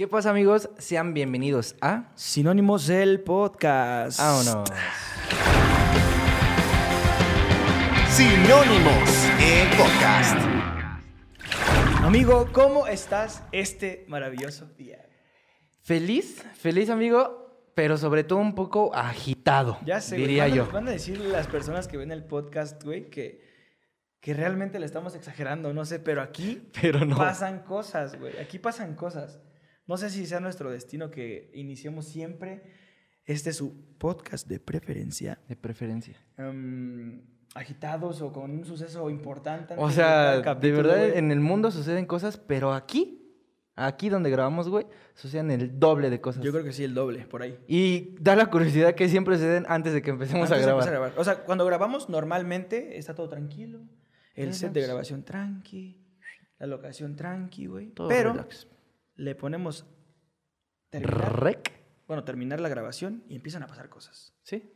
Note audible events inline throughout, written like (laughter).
¿Qué pasa, amigos? Sean bienvenidos a Sinónimos del podcast. Vámonos. Sinónimos el podcast. Amigo, ¿cómo estás este maravilloso día? Feliz, feliz, amigo, pero sobre todo un poco agitado, Ya sé, güey, diría van a- yo. Van a decir las personas que ven el podcast, güey, que, que realmente le estamos exagerando, no sé, pero aquí (laughs) Pero no. pasan cosas, güey. Aquí pasan cosas. No sé si sea nuestro destino que iniciemos siempre este su podcast de preferencia. De preferencia. em, agitados o con un suceso importante. O de sea, de capítulo, verdad, güey. en el mundo suceden cosas, pero aquí, aquí donde grabamos, güey, suceden el doble de cosas. Yo creo que sí, el doble, por ahí. Y da la curiosidad que siempre suceden antes de que empecemos Antes a de grabar. empezar a grabar. O sea, cuando grabamos normalmente está todo tranquilo. El set de grabación tranqui. La locación tranqui, güey. Todo Pero relax. Le ponemos terminar, Rec. bueno, terminar la grabación y empiezan a pasar cosas. Sí.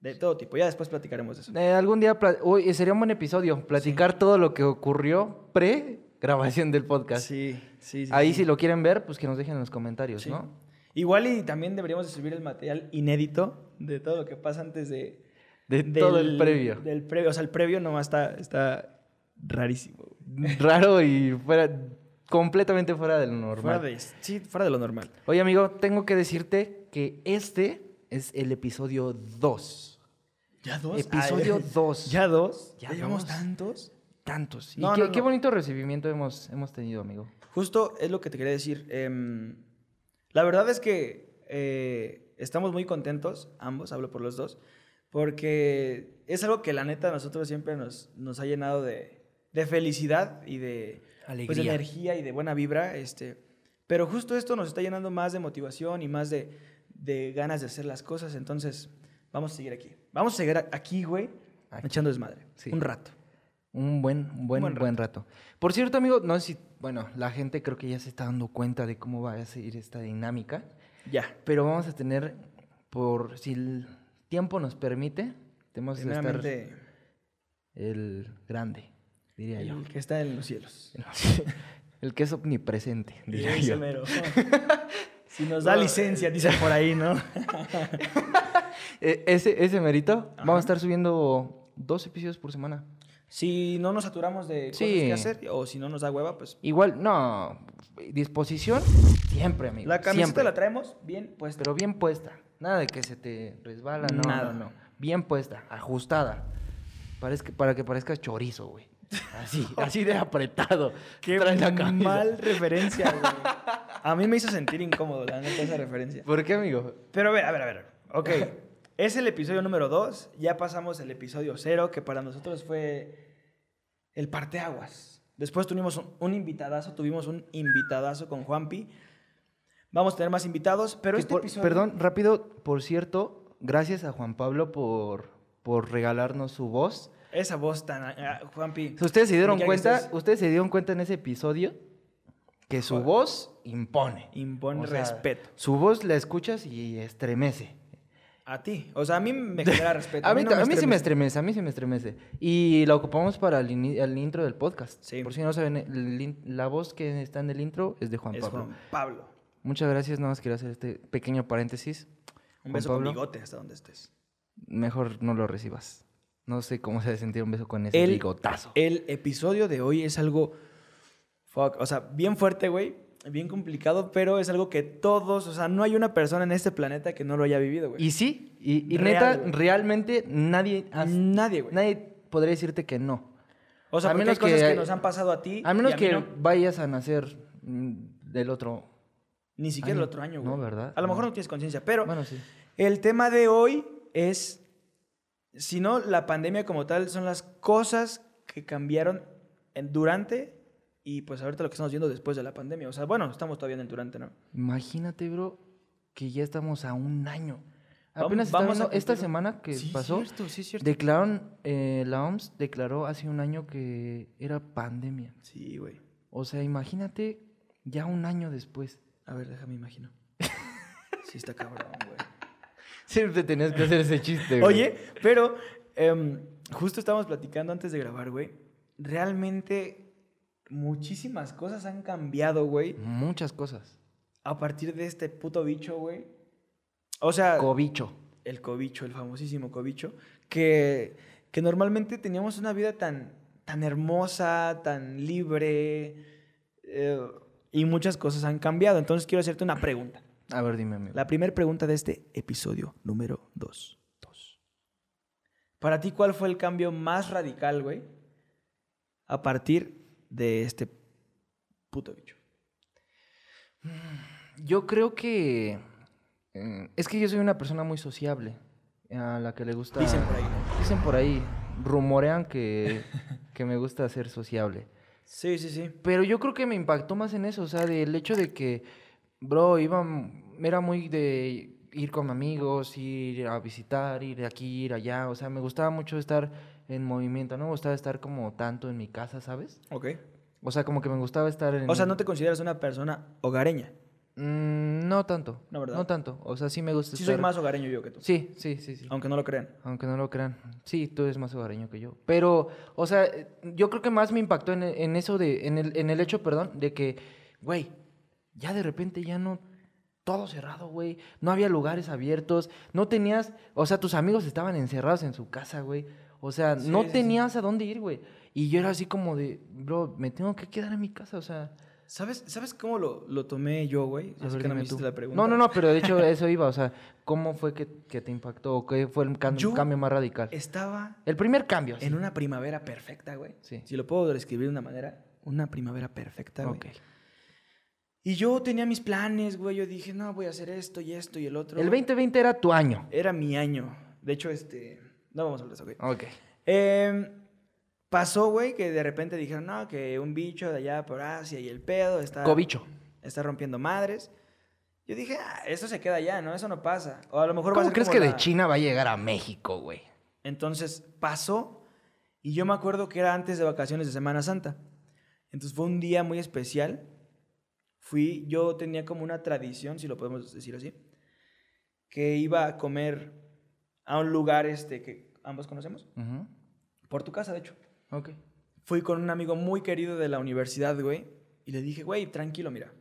De todo tipo. Ya después platicaremos de eso. Eh, algún día, uy, sería un buen episodio, platicar todo lo que ocurrió pre-grabación del podcast. Sí, sí, sí. Ahí sí. si lo quieren ver, pues que nos dejen en los comentarios, Sí. ¿no? Igual y también deberíamos de subir el material inédito de todo lo que pasa antes de... De todo el del- previo. Del previo. O sea, el previo nomás está, está rarísimo. (laughs) Raro y fuera, completamente fuera de lo normal. Fuera de, sí, fuera de lo normal. Oye, amigo, tengo que decirte que este es el episodio 2. ¿Ya dos? Episodio Ay, 2. ¿Ya dos? Ya ¿Ya, llevamos dos. tantos? Tantos. Y qué, no, qué no. bonito recibimiento hemos, hemos tenido, amigo. Justo es lo que te quería decir. em, la verdad es que eh, estamos muy contentos, ambos, hablo por los dos, porque es algo que la neta a nosotros siempre nos, nos ha llenado de, de felicidad y de, pues, de energía y de buena vibra. Este, pero justo esto nos está llenando más de motivación y más de, de ganas de hacer las cosas. Entonces, vamos a seguir aquí. Vamos a seguir aquí, güey, Aquí. echando desmadre. Sí. Un rato. Un buen, un buen, buen buen, rato. Por cierto, amigo, no sé si, bueno, la gente creo que ya se está dando cuenta de cómo va a seguir esta dinámica, Ya. pero vamos a tener, por si el tiempo nos permite, tenemos que estar el grande, diría yo. el que está en los cielos. (laughs) El que es omnipresente, diría yo. mero. (laughs) si nos da licencia, dicen por ahí, ¿no? (laughs) Eh, ese, ese merito, vamos a estar subiendo dos episodios por semana. Si no nos saturamos de cosas Sí. que hacer o si no nos da hueva, pues Igual, no, disposición siempre, amigo. la camiseta siempre. la traemos bien puesta. Pero bien puesta. Nada de que se te resbala, no, Nada. no, no. Bien puesta, ajustada. Parezca, para que parezca chorizo, güey. Así, (laughs) así de apretado. Qué la mal referencia, güey. (laughs) A mí me hizo sentir incómodo, la neta, esa referencia. ¿Por qué, amigo? Pero a ver, a ver, a ver. Ok. Es el episodio número 2. Ya pasamos el episodio 0, que para nosotros fue el parteaguas. Después tuvimos un, un invitadazo, tuvimos un invitadazo con Juanpi. Vamos a tener más invitados, pero este por- episodio... Perdón, rápido, por cierto, gracias a Juan Pablo por, por regalarnos su voz. Esa voz tan... ah, Juanpi. Si Ustedes se dieron cuenta, estés. ustedes se dieron cuenta en ese episodio que su Joder. voz impone. Impone O sea, respeto. Su voz la escuchas y estremece. A ti. O sea, a mí me genera respeto. (laughs) A mí, no ta- a mí sí me estremece. a mí sí me estremece. Y la ocupamos para el, ini- el intro del podcast. Sí. Por si no saben, el in- la voz que está en el intro es de Juan Es Pablo. Juan Pablo. Muchas gracias, nada más quería hacer este pequeño paréntesis. Un Juan beso Pablo. con bigote hasta donde estés. Mejor no lo recibas. No sé cómo se ha de sentir un beso con ese El- bigotazo. El episodio de hoy es algo... Fuck. O sea, bien fuerte, güey. Bien complicado, pero es algo que todos... O sea, no hay una persona en este planeta que no lo haya vivido, güey. Y sí, y, y Real, neta, realmente nadie, has- Nadie, güey. nadie podría decirte que no. O sea, a menos hay cosas que- que, nos han pasado a ti A menos a que no. vayas a nacer mm, del otro. Ni siquiera año. el otro año, güey. No, ¿verdad? A lo mejor no tienes conciencia, pero... Bueno, sí. El tema de hoy es, si no, la pandemia como tal son las cosas que cambiaron en- durante y pues ahorita lo que estamos viendo después de la pandemia. O sea, bueno, estamos todavía en el durante, ¿no? Imagínate, bro, que ya estamos a un año. Vamos- Apenas estaba vamos a esta semana que Sí, pasó, cierto, sí, cierto. declararon, eh, la OMS declaró hace un año que era pandemia. Sí, güey. O sea, imagínate ya un año después. A ver, déjame imagino. (laughs) Sí está cabrón, güey. Siempre tenías que hacer ese chiste, güey. Oye, pero em, justo estábamos platicando antes de grabar, güey. Realmente muchísimas cosas han cambiado, güey. Muchas cosas. a partir de este puto bicho, güey. O sea, Cobicho. el cobicho, el famosísimo cobicho, que, que normalmente teníamos una vida tan, tan hermosa, tan libre, eh, y muchas cosas han cambiado. Entonces quiero hacerte una pregunta. A ver, dime, amigo. La primera pregunta de este episodio número 2. Para ti, ¿cuál fue el cambio más radical, güey? A partir de este puto bicho. Yo creo que... eh, es que yo soy una persona muy sociable. A la que le gusta... Dicen por ahí, ¿no? Dicen por ahí. Rumorean que, (laughs) que me gusta ser sociable. Sí, sí, sí. Pero yo creo que me impactó más en eso, o sea, del hecho de que, bro, iba, era muy de ir con amigos, ir a visitar, ir de aquí, ir allá, o sea, me gustaba mucho estar en movimiento, no me gustaba estar como tanto en mi casa, ¿sabes? Ok. O sea, como que me gustaba estar en... O sea, ¿no te consideras una persona hogareña? Mm, no tanto. No, ¿verdad? No tanto, o sea, sí me gusta Sí estar... soy más hogareño yo que tú. Sí, sí, sí, sí. Aunque no lo crean. Aunque no lo crean. Sí, tú eres más hogareño que yo. Pero, o sea, yo creo que más me impactó en, en eso de, en el, en el hecho, perdón, de que, güey, ya de repente ya no, todo cerrado, güey. No había lugares abiertos. No tenías, o sea, tus amigos estaban encerrados en su casa, güey. O sea, Sí, no sí, sí. tenías a dónde ir, güey. Y yo era así como de, bro, me tengo que quedar en mi casa, o sea. ¿Sabes, ¿sabes cómo lo, lo tomé yo, güey? a ver, que no me hiciste la pregunta. No, no, no, pero de hecho (laughs) eso iba, o sea, ¿cómo fue que, que te impactó? ¿O qué fue el can- Yo cambio más radical? Estaba El primer cambio. en una primavera perfecta, güey. Sí. Si lo puedo describir de una manera, una primavera perfecta, güey. Ok. Y yo tenía mis planes, güey. Yo dije, no, voy a hacer esto y esto y el otro. El güey. 2020 era tu año. Era mi año. De hecho, este... No vamos a hablar de eso, güey. Ok. Eh, pasó, güey, que de repente dijeron, no, que un bicho de allá por Asia y el pedo está... Cobicho. Está rompiendo madres. Yo dije, ah, eso se queda allá, ¿no? Eso no pasa. O a lo mejor va a ¿Cómo ser crees como que de la- China va a llegar a México, güey? Entonces pasó y yo me acuerdo que era antes de vacaciones de Semana Santa. Entonces fue un día muy especial. Fui, yo tenía como una tradición, si lo podemos decir así, que iba a comer a un lugar este que ambos conocemos, por tu casa, de hecho. Ok. Fui con un amigo muy querido de la universidad, güey, y le dije, güey, tranquilo, mira,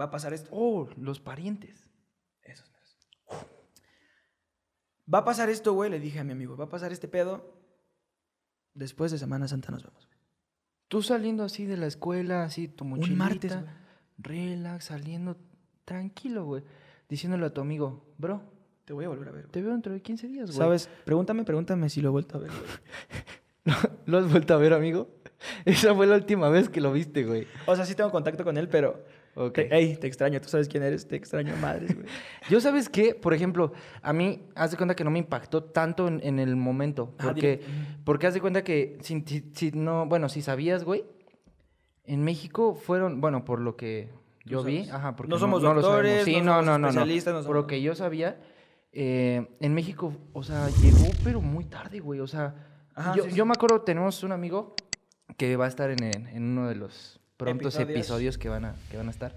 va a pasar esto. Oh, los parientes. Esos meros. Va a pasar esto, güey, le dije a mi amigo, va a pasar este pedo. Después de Semana Santa nos vemos. güey. Tú saliendo así de la escuela, así tu mochilita. Un martes, güey. Relax, saliendo tranquilo, güey. Diciéndole a tu amigo, bro, Te voy a volver a ver. güey. te veo dentro de 15 días, güey. ¿Sabes? Pregúntame, pregúntame si lo he vuelto a ver. güey. (laughs) ¿Lo has vuelto a ver, amigo? (laughs) Esa fue la última vez que lo viste, güey. O sea, sí tengo contacto con él, pero... Ok. Te, ey, te extraño. Tú sabes quién eres. Te extraño madres, güey. (laughs) Yo, ¿sabes qué? Por ejemplo, a mí, haz de cuenta que no me impactó tanto en, en el momento. Ah, Porque, dile. porque haz de cuenta que, si, si- si no, bueno, si sabías, güey, en México fueron, bueno, por lo que yo vi, ajá, porque No somos lo doctores, no no, somos no, no, no. especialistas, no Por lo que yo sabía, eh, en México, o sea, llegó, pero muy tarde, güey. O sea, Ajá, yo, sí, sí. yo me acuerdo, tenemos un amigo que va a estar en, en- en uno de los prontos Episodios. episodios, que, van a, que van a estar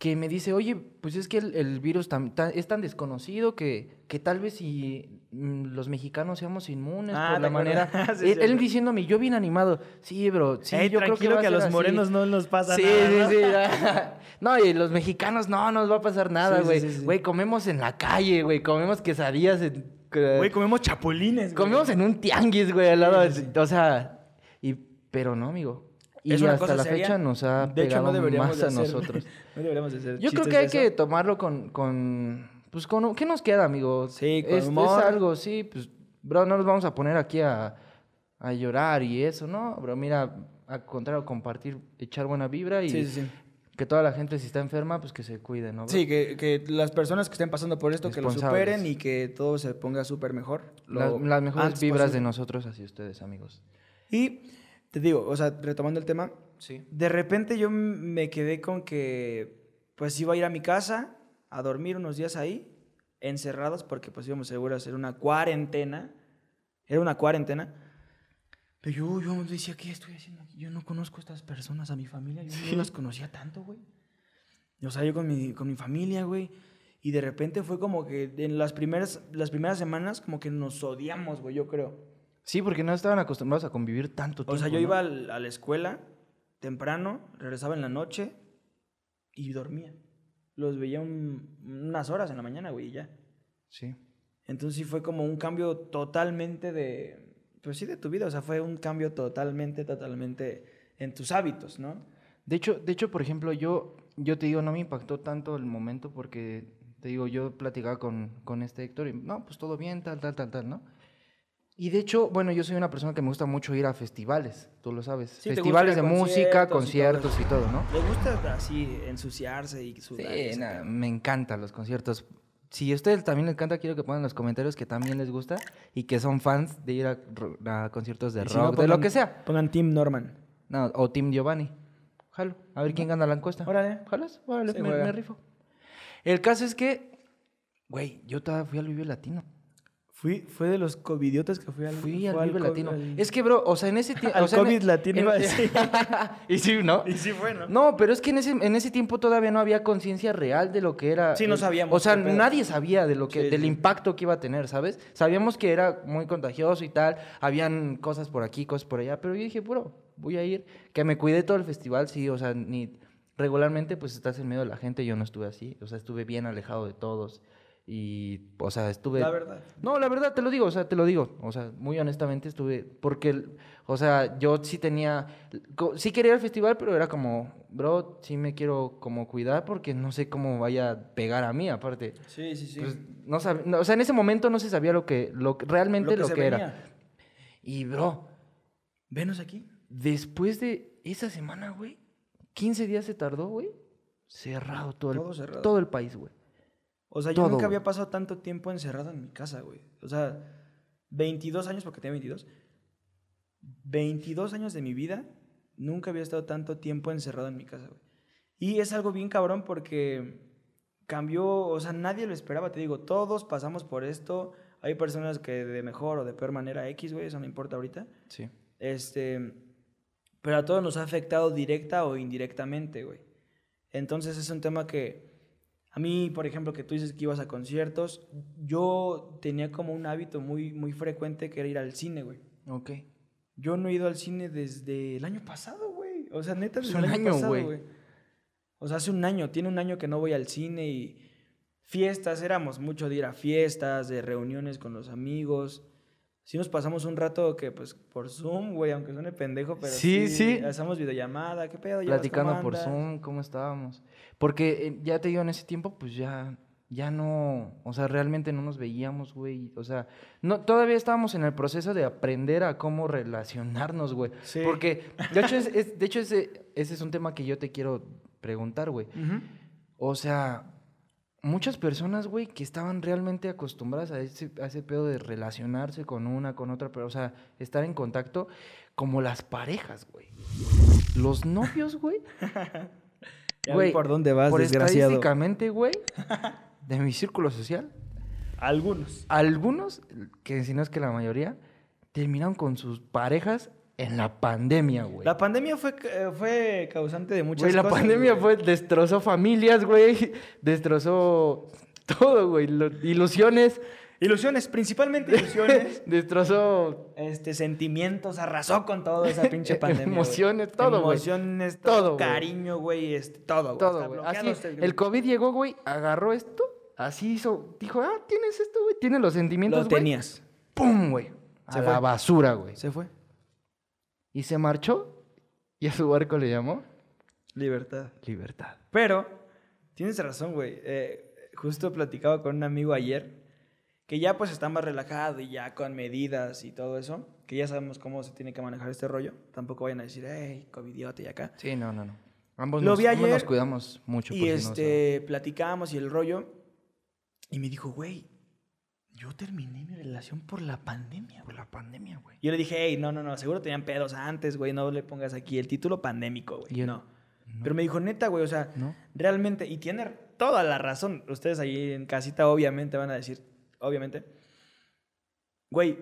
que me dice, oye, pues es que el, el virus es tan desconocido que, que tal vez si mm, los mexicanos seamos inmunes Ah, por ¿te la manera... (laughs) Sí, él, sí, él sí. diciéndome, yo bien animado, sí, bro, sí, Ey, yo creo que, tranquilo va que a los así". morenos no nos pasa sí, nada. Sí, sí, ya. (laughs) No, y los mexicanos, no, no nos va a pasar nada, Sí, sí, güey. sí, sí. Güey, comemos en la calle, güey, comemos quesadillas en... Güey, comemos chapulines, güey. comemos en un tianguis, güey, al lado, Sí, sí, sí. o sea, y, pero no, amigo. Y Es una hasta cosa la seria. fecha nos ha De hecho, pegado no deberíamos más de a hacer- nosotros. (laughs) No deberíamos de hacer Yo creo que hay de que tomarlo con, con, pues con, ¿qué nos queda, amigo? Sí, con es, es humor. algo, sí, pues, bro, no nos vamos a poner aquí a, a llorar y eso, ¿no? Bro, mira, al contrario, compartir, echar buena vibra y Sí, sí, sí. que toda la gente, si está enferma, pues que se cuide, ¿no? bro? Sí, que, que las personas que estén pasando por esto, que lo superen y que todo se ponga súper mejor. Las, lo las mejores vibras de posible. nosotros hacia ustedes, amigos. Y te digo, o sea, retomando el tema, Sí. de repente yo me quedé con que pues iba a ir a mi casa a dormir unos días ahí, encerrados, porque pues íbamos seguro a hacer una cuarentena. Era una cuarentena. Pero yo, yo decía, ¿qué estoy haciendo aquí? Yo no conozco a estas personas, a mi familia. Yo no las conocía tanto, güey. O sea, yo con mi, con mi familia, güey. Y de repente fue como que en las primeras, las primeras semanas como que nos odiamos, güey, yo creo. Sí, porque no estaban acostumbrados a convivir tanto tiempo. O sea, yo ¿no? iba al- a la escuela temprano, regresaba en la noche y dormía. los veía un- unas horas en la mañana, güey, y ya. Sí. Entonces sí fue como un cambio totalmente de, pues sí, de tu vida, o sea, fue un cambio totalmente, totalmente en tus hábitos, ¿no? De hecho, de hecho, por ejemplo, yo, yo te digo, no me impactó tanto el momento porque, te digo, yo platicaba con, con este Héctor y, no, pues todo bien, tal, tal, tal, tal, ¿no? Y de hecho, bueno, yo soy una persona que me gusta mucho ir a festivales, tú lo sabes. Sí, festivales de a música, conciertos conciertos y todo, ¿no? Le gusta así ensuciarse y sudar. Sí, me encantan los conciertos. Si a ustedes también les encanta, quiero que pongan en los comentarios que también les gusta y que son fans de ir a, conciertos de rock, no, de lo que sea. Pongan Team Norman. No, o Team Giovanni. Jalo. A ver quién gana la encuesta. Órale. ¿Jalas? Órale, me, me rifo. El caso es que, güey, yo todavía fui al Vive Latino. Fui, fue de los covidiotas que fui al Fui al Vive co- Latino. al- Es que, bro, o sea, en ese tiempo... (laughs) Al o sea, en- COVID latino en- iba a decir. (laughs) y sí, ¿no? Y sí fue, ¿no? No, pero es que en ese, en ese tiempo todavía no había conciencia real de lo que era. Sí, no el- sabíamos O sea, nadie sabía de lo que, Sí, del sí. impacto que iba a tener, ¿sabes? Sabíamos que era muy contagioso y tal. Habían cosas por aquí, cosas por allá. Pero yo dije, bro, voy a ir. Que me cuidé todo el festival, sí. O sea, ni regularmente pues estás en medio de la gente. Yo no estuve así. O sea, estuve bien alejado de todos. Y, o sea, estuve... La verdad. No, la verdad, te lo digo, o sea, te lo digo. O sea, muy honestamente estuve. Porque, o sea, yo sí tenía. Sí quería ir al festival, pero era como, bro, sí me quiero como cuidar porque no sé cómo vaya a pegar a mí, aparte. Sí, sí, sí. Pues, no sab- no, o sea, en ese momento no se sabía lo que, lo realmente lo que, era. venía. Y, bro, Venos aquí. después de esa semana, güey, 15 días se tardó, güey, cerrado todo, Todo el, cerrado. todo el país, güey. O sea, yo Todo, nunca había pasado tanto tiempo encerrado en mi casa, güey. O sea, 22 años, porque tenía 22. 22 años de mi vida, nunca había estado tanto tiempo encerrado en mi casa, güey. Y es algo bien cabrón porque cambió, o sea, nadie lo esperaba, te digo, todos pasamos por esto. Hay personas que de mejor o de peor manera X, güey, eso no importa ahorita. Sí. Este, pero a todos nos ha afectado directa o indirectamente, güey. Entonces es un tema que a mí, por ejemplo, que tú dices que ibas a conciertos, yo tenía como un hábito muy, muy frecuente que era ir al cine, güey. Ok. Yo no he ido al cine desde el año pasado, güey. O sea, neta, Es desde un el año, año, pasado, güey. güey. O sea, hace un año, tiene un año que no voy al cine y fiestas, éramos mucho de ir a fiestas, de reuniones con los amigos. Sí nos pasamos un rato que, pues, por Zoom, güey, aunque suene pendejo, pero Sí, sí. Hacemos videollamada, ¿qué pedo? ¿Llevas platicando por? Zoom, cómo estábamos. Porque eh, ya te digo, en ese tiempo, pues ya, ya no, o sea, realmente no nos veíamos, güey. O sea, no, todavía estábamos en el proceso de aprender a cómo relacionarnos, güey. Sí. Porque, de hecho, es, es- de hecho ese, ese es un tema que yo te quiero preguntar, güey. O sea, muchas personas, güey, que estaban realmente acostumbradas a ese, a ese pedo de relacionarse con una, con otra, pero, o sea, estar en contacto, como las parejas, güey. Los novios, güey. (laughs) Güey, por dónde vas, por desgraciado. estadísticamente, güey, (laughs) de mi círculo social, Algunos. algunos, que si no es que la mayoría, terminaron con sus parejas en la pandemia, güey. La pandemia fue, eh, fue causante de muchas Güey, la cosas. pandemia güey. fue, destrozó familias, güey, destrozó todo, güey, ilusiones, Ilusiones, principalmente ilusiones. (laughs) destrozó este, sentimientos, arrasó con todo esa pinche (laughs) pandemia. güey. Emociones, todo, güey. Emociones, Todo, cariño, güey, este, todo, güey. todo, güey. Así, el COVID llegó, güey, agarró esto, así hizo, dijo, ah, tienes esto, güey, tienes los sentimientos, Lo güey. tenías. ¡Pum, güey! A Se la fue. basura, güey. Se fue. Y se marchó y a su barco le llamó Libertad. Libertad. Pero, tienes razón, güey. Eh, justo platicaba con un amigo ayer que ya pues está más relajado y ya con medidas y todo eso, que ya sabemos cómo se tiene que manejar este rollo. Tampoco vayan a decir, hey, covidiota y acá. Sí, no, no, no. Ambos, Lo nos, vi ambos nos ayer cuidamos mucho. Y por si no saben. este, platicábamos y el rollo. Y me dijo, güey, yo terminé mi relación por la pandemia. Por la pandemia, güey. Yo le dije, hey, no, no, no, seguro tenían pedos antes, güey, no le pongas aquí el título pandémico, güey. Y él, no. Pero me dijo, neta, güey, o sea, ¿No? realmente, y tiene toda la razón. Ustedes ahí en casita, obviamente, van a decir, obviamente, güey,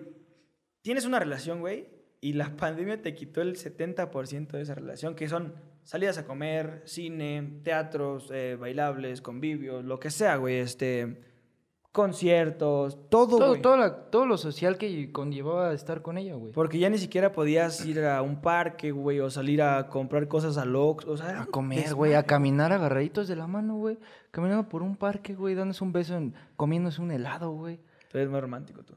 tienes una relación, güey, y la pandemia te quitó el 70% de esa relación, que son salidas a comer, cine, teatros, eh, bailables, convivios, lo que sea, güey, este, conciertos, todo, Todo, todo, la- todo lo social que conllevaba estar con ella, güey. Porque ya ni siquiera podías ir a un parque, güey, o salir a comprar cosas al Ox, o sea, A comer, güey, a caminar agarraditos de la mano, güey. Caminando por un parque, güey, dándose un beso, en, comiéndose un helado, güey. Tú eres más romántico tú.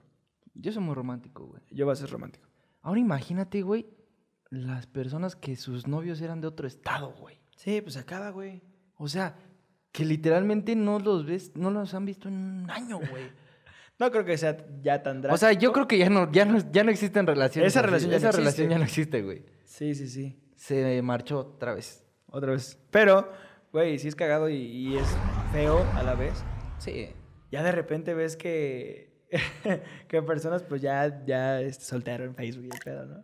Yo soy muy romántico, güey. Yo voy a ser romántico. Ahora imagínate, güey, las personas que sus novios eran de otro estado, güey. Sí, pues acaba, güey. O sea, que literalmente no los ves, no los han visto en un año, güey. (laughs) No creo que sea ya tan drástico. O sea, yo creo que ya no, ya no, ya no existen relaciones. Esa relación ya no Esa relación existe. ya no existe, güey. Sí, sí, sí. Se marchó otra vez. Otra vez. Pero, güey, sí es cagado y, y es feo a la vez. Sí. Ya de repente ves que, (laughs) que personas pues ya, ya soltaron Facebook y el pedo, ¿no?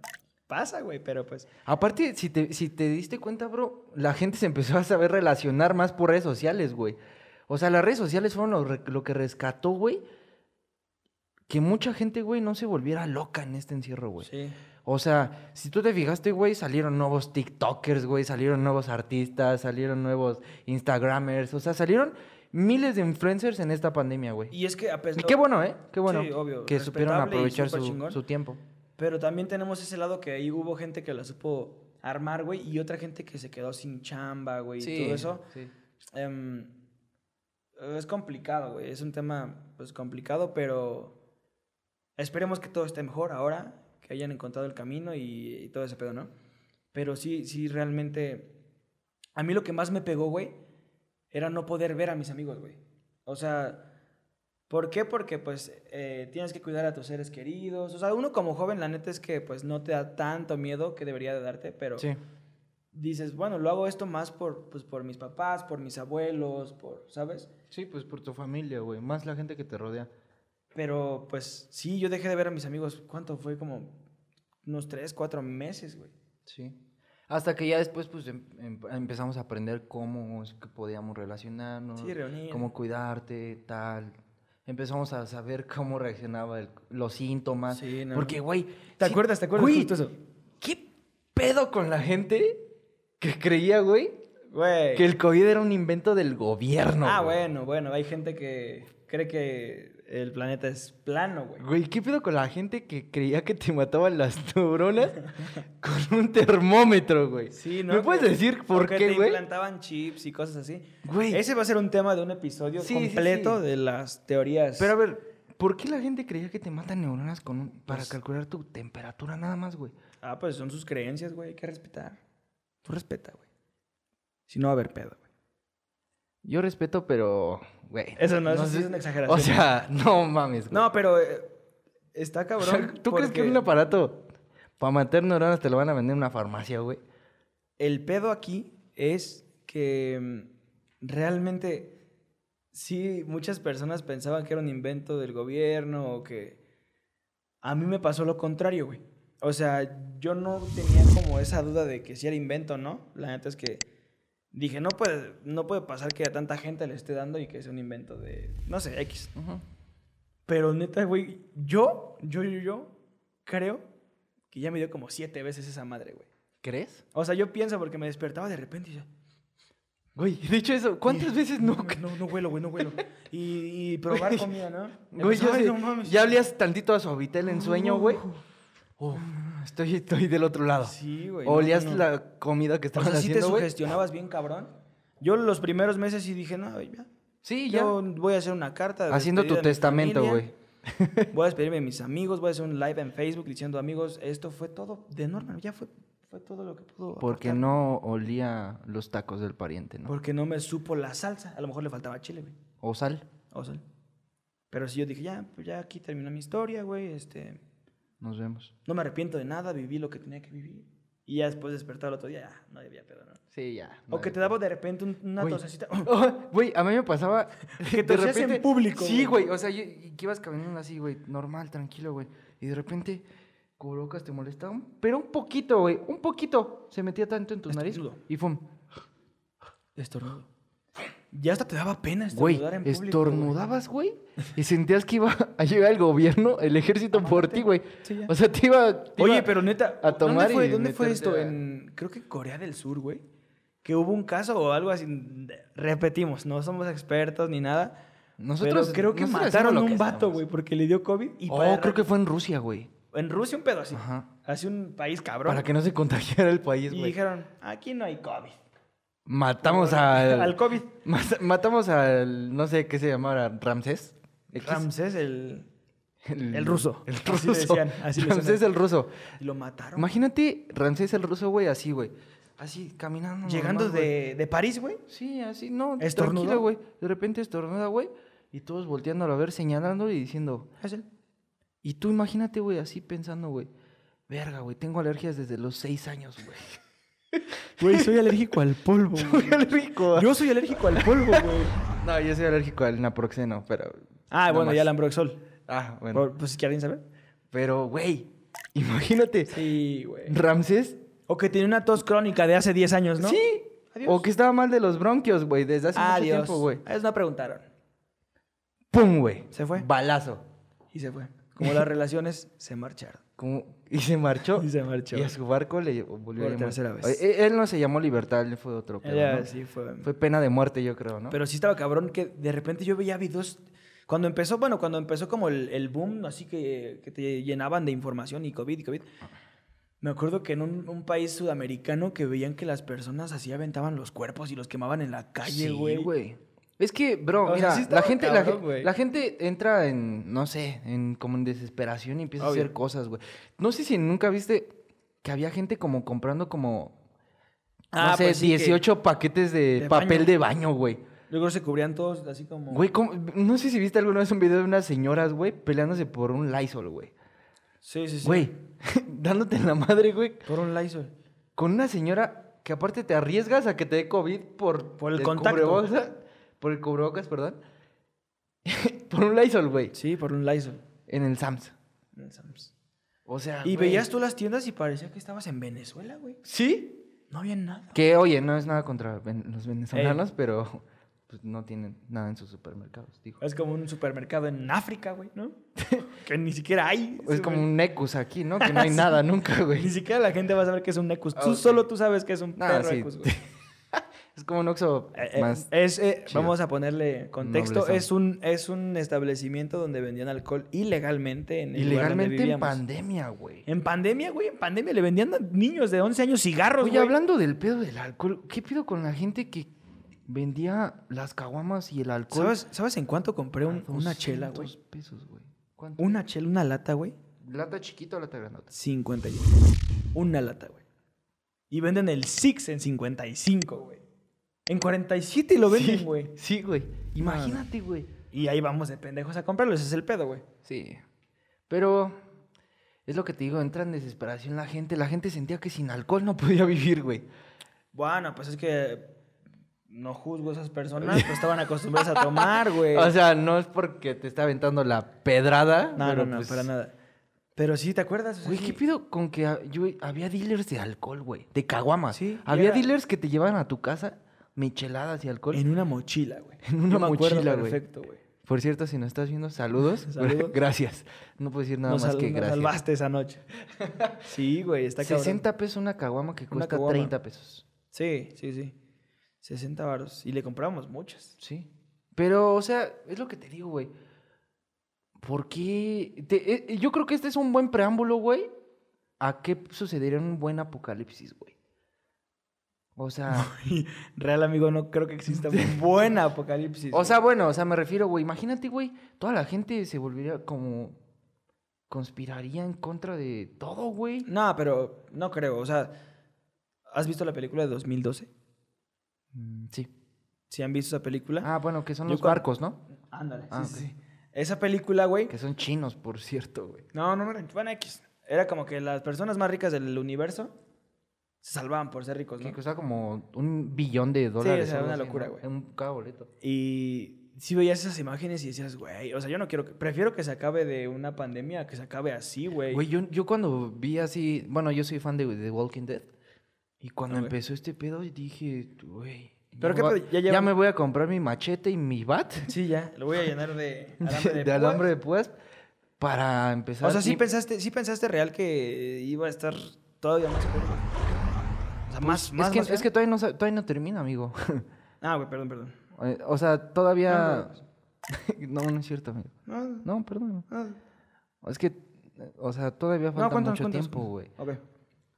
Pasa, güey, pero pues... Aparte, si te, si te diste cuenta, bro, la gente se empezó a saber relacionar más por redes sociales, güey. O sea, las redes sociales fueron lo, lo que rescató, güey, que mucha gente, güey, no se volviera loca en este encierro, güey. Sí. O sea, si tú te fijaste, güey, salieron nuevos TikTokers, güey, salieron nuevos artistas, salieron nuevos Instagramers, o sea, salieron miles de influencers en esta pandemia, güey. Y es que a pesar... Y qué bueno, ¿eh? Qué bueno Sí, obvio, que supieron aprovechar su, su tiempo. Pero también tenemos ese lado que ahí hubo gente que la supo armar, güey, y otra gente que se quedó sin chamba, güey, y todo eso. sí. Em, es complicado, güey. Es un tema, pues, complicado, pero esperemos que todo esté mejor ahora, que hayan encontrado el camino y, y todo ese pedo, ¿no? Pero sí, sí, realmente... A mí lo que más me pegó, güey, era no poder ver a mis amigos, güey. O sea, ¿por qué? Porque, pues, eh, tienes que cuidar a tus seres queridos. O sea, uno como joven, la neta es que, pues, no te da tanto miedo que debería de darte, pero Sí. dices, bueno, lo hago esto más por, pues, por mis papás, por mis abuelos, por, ¿sabes? Sí, pues por tu familia, güey. Más la gente que te rodea. Pero pues sí, yo dejé de ver a mis amigos, ¿cuánto fue? Como unos tres, cuatro meses, güey. Sí. Hasta que ya después, pues, em- em- empezamos a aprender cómo es que podíamos relacionarnos, Sí, reunir. cómo cuidarte, tal. Empezamos a saber cómo reaccionaba el- los síntomas. Sí, no. Porque, güey... ¿Te sí- acuerdas? ¿Te acuerdas güey, justo eso? ¿Qué pedo con la gente que creía, güey, Güey. que el COVID era un invento del gobierno? ah, bueno, bueno, hay gente que cree que el planeta es plano, güey. Güey, ¿qué pedo con la gente que creía que te mataban las (laughs) neuronas con un termómetro, güey? Sí, ¿no? ¿Me puedes decir por que qué, te güey? implantaban chips y cosas así. Güey. Ese va a ser un tema de un episodio Sí, sí, completo sí. de las teorías. Pero a ver, ¿por qué la gente creía que te matan neuronas con un- para Pues- calcular tu temperatura nada más, güey? Ah, pues son sus creencias, güey, hay que respetar. Tú respeta, güey. Si no va a haber pedo, güey. Yo respeto, pero, güey. Eso no, eso sí es una exageración. O sea, (laughs) no mames, güey. No, pero eh, está O cabrón. sea, (laughs) ¿Tú crees que un aparato para matar neuronas te lo van a vender en una farmacia, güey? El pedo aquí es que mm, realmente sí, muchas personas pensaban que era un invento del gobierno o que... A mí me pasó lo contrario, güey. O sea, yo no tenía como esa duda de que si era invento no. La neta es que dije, no puede, no puede pasar que a tanta gente le esté dando y que sea un invento de, no sé, X. Pero neta, güey, yo, yo, yo, yo creo que ya me dio como siete veces esa madre, güey. ¿Crees? O sea, yo pienso porque me despertaba de repente y yo, Güey, dicho eso, ¿cuántas veces no? No, no huelo, güey, no huelo. (laughs) Y, y probar Güey. comida, ¿no? Güey, ya, "Ay, sé, no mames". ya olías tantito a suavitel en sueño, güey. Uf, estoy, estoy del otro lado. Sí, güey. Olías no. la comida que O estaban sea, sí te haciendo, güey. sugestionabas bien, cabrón. Yo los primeros meses sí dije, no, ya. Sí, ya. Yo voy a hacer una carta. Haciendo tu testamento, güey. Voy a (laughs) despedirme de mis amigos, voy a hacer un live en Facebook diciendo, amigos, esto fue todo de normal. Ya fue, fue todo lo que pudo. Porque no olía los tacos del pariente, ¿no? Porque no me supo la salsa. A lo mejor le faltaba chile, güey. O sal. O sal. Pero sí yo dije, ya, pues ya aquí terminó mi historia, güey. Este, Nos vemos. no me arrepiento de nada, viví lo que tenía que vivir. Y ya después despertar el otro día, ya, no había pedo, ¿no? Sí, ya. O que te daba de repente un- una Güey. tosecita. (laughs) Oh, Güey, a mí me pasaba. (laughs) Que tosías en público, Sí, güey. güey. O sea, yo- que ibas caminando así, güey. Normal, tranquilo, güey. Y de repente, colocas, te molestaban. Pero un poquito, güey. Un poquito. Se metía tanto en tu nariz. Estornudo. Y fum. Estornudo. Ya hasta te daba pena Güey, estornudar en público. estornudabas, güey. Y sentías que iba a llegar el gobierno, el ejército por ti, güey. Sí. O sea, te iba. te Oye, iba pero neta, a tomar ¿dónde fue, y ¿dónde fue meterte esto? a- En, creo que Corea del Sur, güey. Que hubo un caso o algo así. Repetimos, no somos expertos ni nada. Nosotros Pero creo que nosotros mataron a un vato, güey, porque le dio COVID. Y Oh, para- creo que fue en Rusia, güey. En Rusia un pedo así. Ajá. Así un país cabrón. Para que no se contagiara el país, Y güey. dijeron, aquí no hay COVID. Matamos al... Al COVID. (laughs) Mat- Matamos al... No sé qué se llamaba, Ramsés. X. Ramsés, el... El, el ruso. El Así ruso. le decían, así le Ramsés el ruso. Y lo mataron. Imagínate Ramsés el ruso, güey, así, güey. Así, caminando. Llegando güey. de, de París, güey. Sí, así, no. ¿Estornudó? Tranquilo, güey. De repente estornuda, güey. Y todos volteándolo a ver, señalando y diciendo... Es él. Y tú imagínate, güey, así pensando, güey. Verga, güey, tengo alergias desde los seis años, güey. Güey, soy alérgico al polvo, (laughs) alérgico. Yo soy alérgico al polvo, güey. No, yo soy alérgico al naproxeno, pero... Ah, bueno, más. ya el Ambroxol. Ah, bueno. Pues si quieren saber. Pero, güey, imagínate. Sí, güey. Ramsés. O que tiene una tos crónica de hace 10 años, ¿no? Sí. Adiós. O que estaba mal de los bronquios, güey, desde hace mucho Adiós. tiempo, güey. A ellos no preguntaron. ¡Pum, güey! Se fue. Balazo. Y se fue. Como las (laughs) relaciones se marcharon. Como- (laughs) Y se marchó. Y se marchó. Y a su barco le volvió Por a llamar. tercera vez. Oye, Él no se llamó Libertad, él fue otro. Ella ¿no? sí fue. Fue pena de muerte, yo creo, ¿no? Pero sí estaba cabrón que de repente yo veía videos. Cuando empezó, bueno, cuando empezó como el, el boom, así que, que te llenaban de información y COVID y COVID. Me acuerdo que en un, un país sudamericano que veían que las personas así aventaban los cuerpos y los quemaban en la calle, Sí, güey. Es que, bro, O sea, mira, sí la, gente, la, cabrón, gente entra en, no sé, en como en desesperación y empieza a hacer cosas, güey. No sé si nunca viste que había gente como comprando como, Ah, no sé, pues sí, que- 18 paquetes de, de papel baño. de baño, güey. Luego se cubrían todos así como. Güey, ¿cómo? no sé si viste alguna vez un video de unas señoras, güey, peleándose por un Lysol, güey. Sí, sí, sí. Güey, (laughs) dándote en la madre, güey, Por un Lysol. con una señora que aparte te arriesgas a que te dé COVID por, Por el contacto. Por el cubrebocas, perdón. (laughs) por un Lysol, güey, Sí, por un Lysol. en el Sams. En el Sam's. O sea, Y güey. veías tú las tiendas y parecía que estabas en Venezuela, güey. ¿Sí? No había nada. Que, oye, no es nada contra ven- los venezolanos, pero pues, no tienen nada en sus supermercados. Es como un supermercado en África, güey, ¿no? (laughs) que ni siquiera hay. Es como un Necus aquí, ¿no? Que no (laughs) hay nada nunca, Ni güey. siquiera la gente va a saber que es un Necus. Ah, Tú ok. solo tú sabes que es un Nah, perro sí. Necus, güey. Es como un Oxxo Eh, eh, más... es, eh, vamos a ponerle contexto. Nobleza. Es un, es un establecimiento donde vendían alcohol ilegalmente en el lugar donde Ilegalmente en pandemia, güey. En pandemia, güey, en pandemia le vendían a niños de 11 años cigarros, Oye, güey. hablando del pedo del alcohol, ¿qué pido con la gente que vendía las caguamas y el alcohol? ¿Sabes, ¿Sabes en cuánto compré un- una chela, 200 güey? pesos, güey. ¿Cuánto? Una chela, una lata, güey. ¿Lata chiquita o lata grandota? 50 Una lata, güey. Y venden el Six en 55, güey. En 47 lo venden, güey. Sí, güey. Imagínate, güey. Y ahí vamos de pendejos a comprarlo. Ese es el pedo, güey. Sí. Pero es lo que te digo, entra en desesperación la gente. La gente sentía que sin alcohol no (laughs) podía vivir, güey. Bueno, pues es que no juzgo a esas personas, (laughs) pues estaban acostumbradas a tomar, güey. O sea, no es porque te está aventando la pedrada. no, pero no, no, pues, para nada. Pero sí, ¿te acuerdas? O sea, Güey, sí. ¿qué pido con que yo, había dealers de alcohol, güey? De caguamas. Sí, Había era- dealers que te llevaban a tu casa micheladas y alcohol. En una mochila, güey. (laughs) En una Yo me acuerdo mochila, güey. Perfecto, güey. Por cierto, si nos estás viendo, saludos. (laughs) (laughs) Saludos. gracias. No puedo decir nada Nos más que nos gracias. salvaste esa noche. Sí, güey, está cabrón. 60 pesos una caguama que cuesta caguama. 30 pesos. Sí, sí, sí. 60 varos. Y le compramos muchas. Sí. Pero, o sea, es lo que te digo, güey. ¿Por qué? Te- eh, yo creo que este es un buen preámbulo, güey, a qué sucedería en un buen apocalipsis, güey. O sea, (laughs) Real amigo, no creo que exista un (laughs) buen apocalipsis. o sea, bueno, o sea, me refiero, güey, imagínate, güey, toda la gente se volvería como conspiraría en contra de todo, güey. No, pero no creo. O sea, ¿has visto la película de 2012? Mm, Sí. ¿Sí han visto esa película? Ah, bueno, que son Yo los cuan- barcos, ¿no? ándale. ah, sí, sí. Esa película, güey. Que son chinos, por cierto, güey. No, no, no, bueno, X. Era como que las personas más ricas del universo se salvaban por ser ricos, Que ¿no? costaba como un billón de dólares. o sea, una locura, güey. Un cada boleto. Y si veías esas imágenes y decías, güey, o sea, yo no quiero que, prefiero que se acabe de una pandemia que se acabe así, güey. Güey, yo, yo cuando vi así, bueno, yo soy fan de The Walking Dead. Y cuando empezó este pedo, dije, güey. ¿Pero ya qué pedo? ¿Ya llevan- me voy a comprar mi machete y mi bat Sí, ya, lo voy a llenar de (laughs) alambre de, de, alambre de púas para empezar. O sea, sí y- pensaste, sí pensaste real que iba a estar todavía más oscuro. Sea, más, Pues, más, es, que, más es que todavía no, todavía no termina, amigo. (laughs) Ah, güey, perdón, perdón. Eh, o sea, todavía. no, no (laughs) es cierto, amigo. No, No, perdón. no. Es que, o sea, todavía No, falta cuéntanos, mucho cuéntanos. tiempo, güey.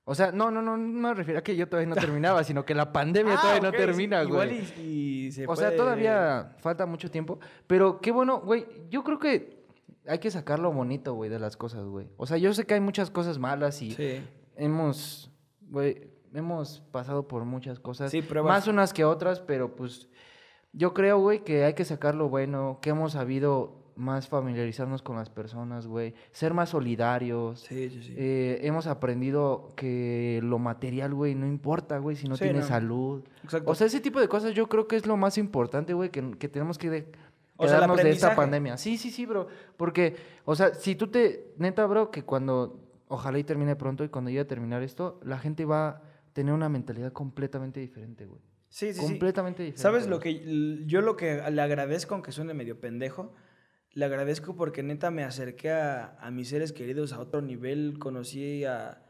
O sea, no, no, no, no me refiero a que yo todavía no terminaba, sino que la pandemia Ah, todavía no termina, sí, güey. Igual y, y se O sea, todavía falta mucho tiempo. Pero qué bueno, güey. Yo creo que hay que sacar lo bonito, güey, de las cosas, güey. O sea, yo sé que hay muchas cosas malas y Sí. hemos, güey, hemos pasado por muchas cosas. Sí, pruebas. Más unas que otras, pero pues yo creo, güey, que hay que sacar lo bueno, que hemos sabido más familiarizarnos con las personas, güey. Ser más solidarios. Sí, sí, sí. Eh, hemos aprendido que lo material, güey, no importa, güey, si no tienes no. salud. Exacto. O sea, ese tipo de cosas yo creo que es lo más importante, güey, que, que tenemos que, de- O sea, el quedarnos de esta pandemia. Sí, sí, sí, bro. Porque, o sea, si tú te, neta, bro, que cuando, ojalá y termine pronto y cuando llegue a terminar esto, la gente va tener una mentalidad completamente diferente, güey. sí, sí, sí. completamente diferente. ¿Sabes lo que yo lo que le agradezco, aunque suene medio pendejo, le agradezco porque neta me acerqué a, a mis seres queridos a otro nivel, conocí a,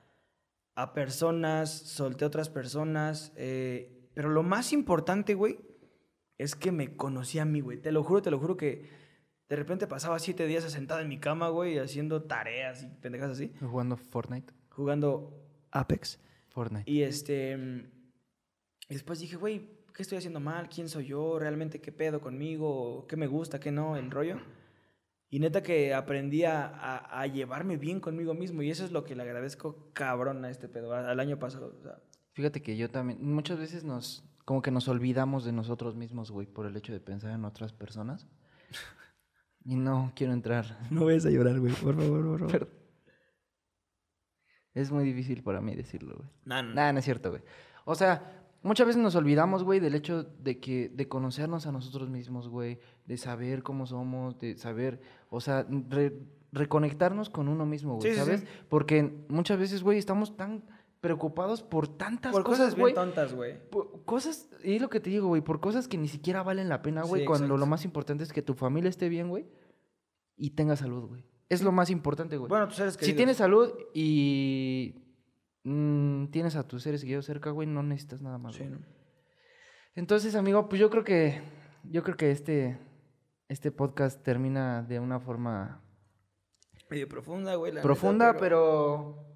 a personas, solté a otras personas, eh, pero lo más importante, güey, es que me conocí a mí, güey. Te lo juro, te lo juro que de repente pasaba siete días sentado en mi cama, güey, haciendo tareas y pendejas así, Jugando Fortnite. jugando Apex. Fortnite. Y este. Y después dije, güey, ¿qué estoy haciendo mal? ¿Quién soy yo? ¿Realmente qué pedo conmigo? ¿Qué me gusta? ¿Qué no? El rollo. Y neta que aprendí a, a- a llevarme bien conmigo mismo. Y eso es lo que le agradezco cabrón a este pedo, al año pasado. o sea. Fíjate que yo también, muchas veces nos, como que nos olvidamos de nosotros mismos, güey, por el hecho de pensar en otras personas. (laughs) Y no quiero entrar. No vayas a llorar, güey, por favor, por favor. Perdón. Es muy difícil para mí decirlo, güey. Nah, no. Nada, no es cierto, güey. O sea, muchas veces nos olvidamos, güey, del hecho de que, de conocernos a nosotros mismos, güey, de saber cómo somos, de saber, o sea, re- reconectarnos con uno mismo, güey, Sí, ¿sabes? sí. Porque muchas veces, güey, estamos tan preocupados por tantas Por cosas, cosas bien güey. tontas, güey. Por cosas, y es lo que te digo, güey, por cosas que ni siquiera valen la pena, güey, cuando lo más importante es que tu familia esté bien, güey, y tenga salud, güey. Es lo más importante, güey. Bueno, tus seres si queridos. tienes salud y mm, tienes a tus seres queridos cerca, güey, no necesitas nada más. Sí. ¿no? Entonces, amigo, pues yo creo que yo creo que este este podcast termina de una forma Medio profunda, güey. la neta, profunda, pero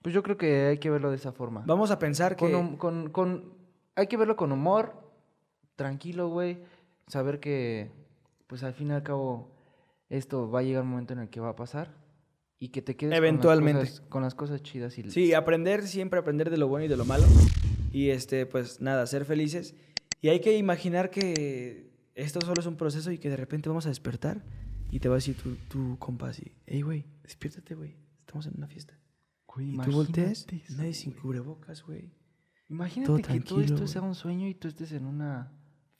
pues yo creo que hay que verlo de esa forma. Vamos a pensar que... Con, con- hay que verlo con humor, tranquilo, güey. Saber que, pues al fin y al cabo, esto va a llegar un momento en el que va a pasar y que te quedes con las Eventualmente. cosas- con las cosas, chidas y Sí, aprender, siempre aprender de lo bueno y de lo malo. Y este, pues nada, ser felices. Y hay que imaginar que esto solo es un proceso y que de repente vamos a despertar y te va a decir tu, tu compa así, hey, güey, despiértate, güey, estamos en una fiesta. Güey, Y tú volteas, eso, nadie sin cubrebocas, güey. Imagínate todo que todo esto güey. sea un sueño y tú estés en una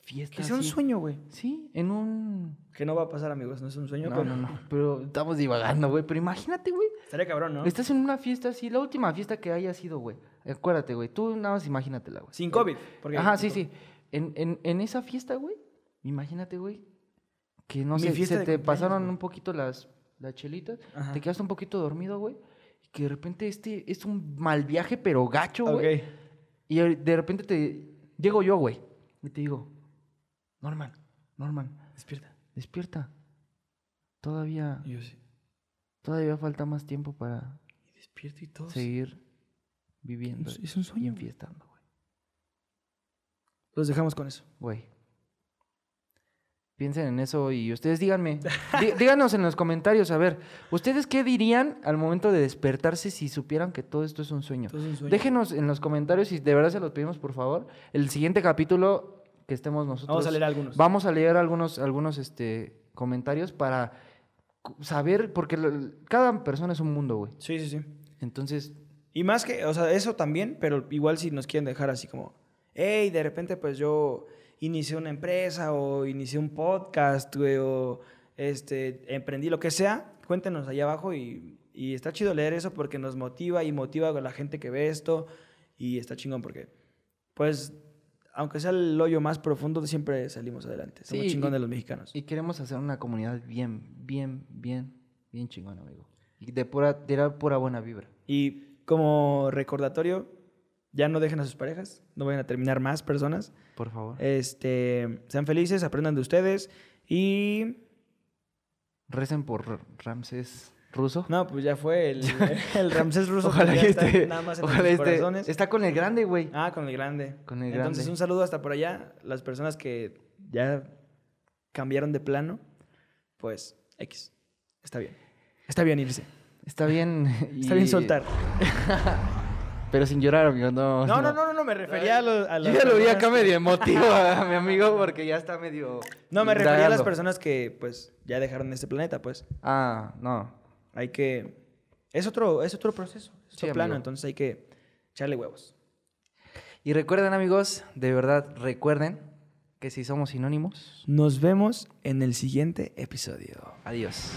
fiesta. Que sea un así. sueño, güey. Sí, en un. Que no va a pasar, amigos, no es un sueño, No, pero no, no. Pero estamos divagando, güey. Pero imagínate, güey. estaría cabrón, ¿no? Estás en una fiesta así, la última fiesta que haya sido, güey. Acuérdate, güey. Tú nada más imagínatela, güey. Sin COVID. Porque Ajá, sí, sí. En, en, en esa fiesta, güey, imagínate, güey, que no Mi sé, fiesta se de te cumpleaños, pasaron güey. un poquito las, las chelitas, Ajá. te quedaste un poquito dormido, güey, y que de repente este es un mal viaje, pero gacho, güey. Ok. Y de repente te llego yo, güey, y te digo, Norman, Norman, Despierta. despierta. Todavía, Y yo sí. todavía falta más tiempo para Y despierto y todo. seguir viviendo Es- es un y sueño, güey. enfiestando, güey. Los dejamos con eso. Güey. Piensen en eso y ustedes díganme. Dí- (laughs) díganos en los comentarios, a ver, ¿ustedes qué dirían al momento de despertarse si supieran que todo esto es un sueño? Todo es un sueño. Déjenos en los comentarios y de verdad se los pedimos, por favor. El siguiente capítulo que estemos nosotros. Vamos a leer algunos. Vamos a leer algunos, algunos este, comentarios para saber, porque lo- cada persona es un mundo, güey. Sí, sí, sí. Entonces, Y más que, o sea, eso también, pero igual si nos quieren dejar así como, hey, de repente pues yo inicié una empresa o inicié un podcast, güey, o este, emprendí lo que sea, cuéntenos allá abajo y, y está chido leer eso porque nos motiva y motiva a la gente que ve esto y está chingón porque, pues, aunque sea el hoyo más profundo, siempre salimos adelante. Somos Sí, chingón de los mexicanos. y queremos hacer una comunidad bien, bien, bien, bien chingona, amigo. Y de pura, de la pura buena vibra. Y como recordatorio, ya no dejen a sus parejas, no vayan a terminar más personas. Por favor. Este, sean felices, aprendan de ustedes Y... Recen por Ramsés ruso. No, pues ya fue el, (laughs) (laughs) el Ramsés ruso. Ojalá que esté. nada más en Ojalá esté. Está con el grande, güey. Ah, con el grande. Con el Entonces, grande. un saludo hasta por allá. Las personas que ya cambiaron de plano, pues X. Está bien. Está bien irse. Está bien. (laughs) Está bien soltar. Pero sin llorar, amigo. No, No, no, no, no, no, me refería a, los a Yo las ya lo vi acá medio emotivo a mi amigo porque ya está medio. No, me refería a las personas que, pues, ya dejaron este planeta, pues. Ah, no. Hay que... Es otro, es otro proceso, es otro Sí, plano, amigo. entonces hay que echarle huevos. Y recuerden, amigos, de verdad, recuerden que si somos sinónimos, Nos vemos en el siguiente episodio. adiós.